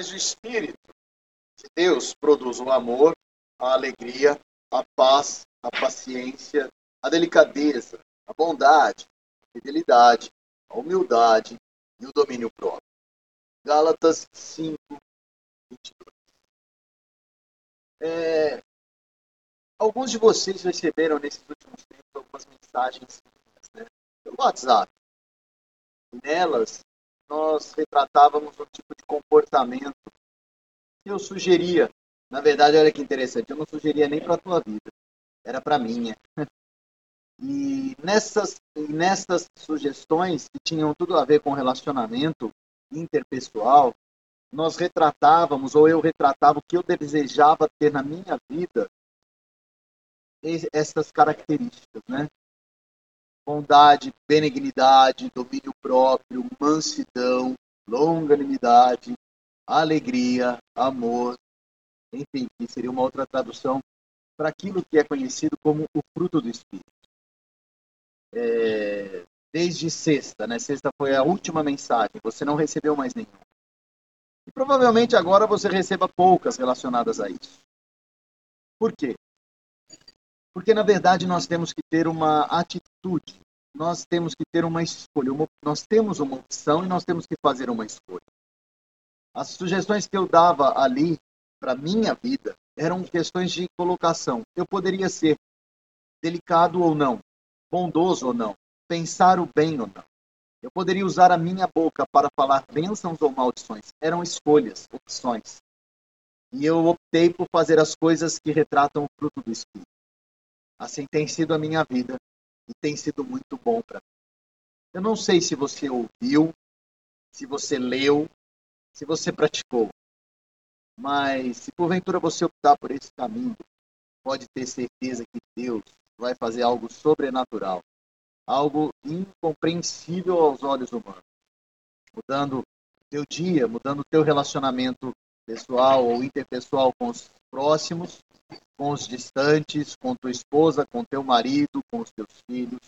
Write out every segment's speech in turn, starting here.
Mas o Espírito de Deus produz o amor, a alegria, a paz, a paciência, a delicadeza, a bondade, a fidelidade, a humildade e o domínio próprio. Gálatas 5, 22. É, alguns de vocês receberam nesses últimos tempos algumas mensagens né, pelo WhatsApp. Nelas, nós retratávamos um tipo de comportamento que eu sugeria. Na verdade, olha que interessante, eu não sugeria nem para a tua vida, era para minha. E nessas, nessas sugestões, que tinham tudo a ver com relacionamento interpessoal, nós retratávamos, ou eu retratava o que eu desejava ter na minha vida, essas características, né? Bondade, benignidade, domínio próprio, mansidão, longanimidade, alegria, amor, enfim, que seria uma outra tradução para aquilo que é conhecido como o fruto do Espírito. É, desde sexta, né? Sexta foi a última mensagem, você não recebeu mais nenhuma. E provavelmente agora você receba poucas relacionadas a isso. Por quê? Porque na verdade nós temos que ter uma atitude, nós temos que ter uma escolha, uma, nós temos uma opção e nós temos que fazer uma escolha. As sugestões que eu dava ali para minha vida eram questões de colocação. Eu poderia ser delicado ou não, bondoso ou não, pensar o bem ou não. Eu poderia usar a minha boca para falar bênçãos ou maldições. Eram escolhas, opções. E eu optei por fazer as coisas que retratam o fruto do Espírito. Assim tem sido a minha vida e tem sido muito bom para mim. Eu não sei se você ouviu, se você leu, se você praticou. Mas se porventura você optar por esse caminho, pode ter certeza que Deus vai fazer algo sobrenatural, algo incompreensível aos olhos humanos, mudando teu dia, mudando teu relacionamento pessoal ou interpessoal com os próximos, com os distantes, com tua esposa, com teu marido, com os teus filhos.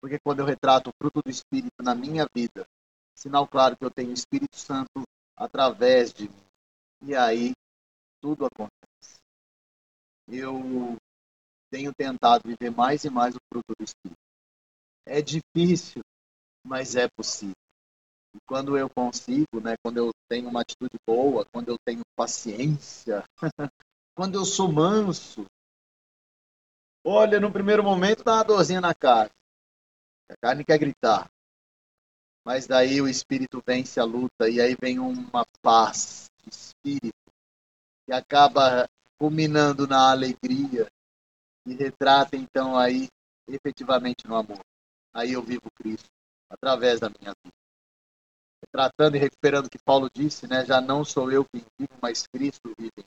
Porque quando eu retrato o fruto do Espírito na minha vida, sinal claro que eu tenho o Espírito Santo através de mim. E aí tudo acontece. Eu tenho tentado viver mais e mais o fruto do Espírito. É difícil, mas é possível. E quando eu consigo, né, quando eu tenho uma atitude boa, quando eu tenho paciência, quando eu sou manso, olha, no primeiro momento dá uma dorzinha na carne. A carne quer gritar. Mas daí o espírito vence a luta e aí vem uma paz de espírito que acaba culminando na alegria e retrata então aí efetivamente no amor. Aí eu vivo Cristo através da minha vida. Retratando e recuperando o que Paulo disse, né? Já não sou eu quem vivo, mas Cristo vive.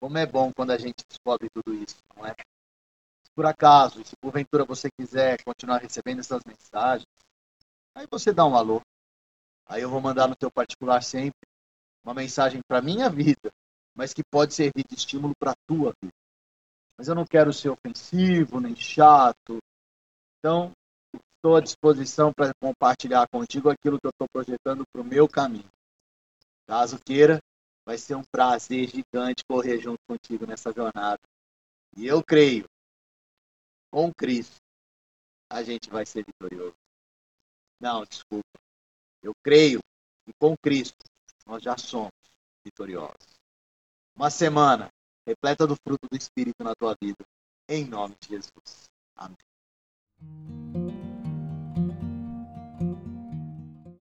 Como é bom quando a gente descobre tudo isso, não é? Se por acaso, se porventura você quiser continuar recebendo essas mensagens, aí você dá um alô. Aí eu vou mandar no teu particular sempre uma mensagem para minha vida, mas que pode servir de estímulo para tua vida mas eu não quero ser ofensivo nem chato. Então, estou à disposição para compartilhar contigo aquilo que eu estou projetando para o meu caminho. Caso queira, vai ser um prazer gigante correr junto contigo nessa jornada. E eu creio, com Cristo, a gente vai ser vitorioso. Não, desculpa. Eu creio que com Cristo nós já somos vitoriosos. Uma semana repleta do fruto do Espírito na tua vida. Em nome de Jesus. Amém.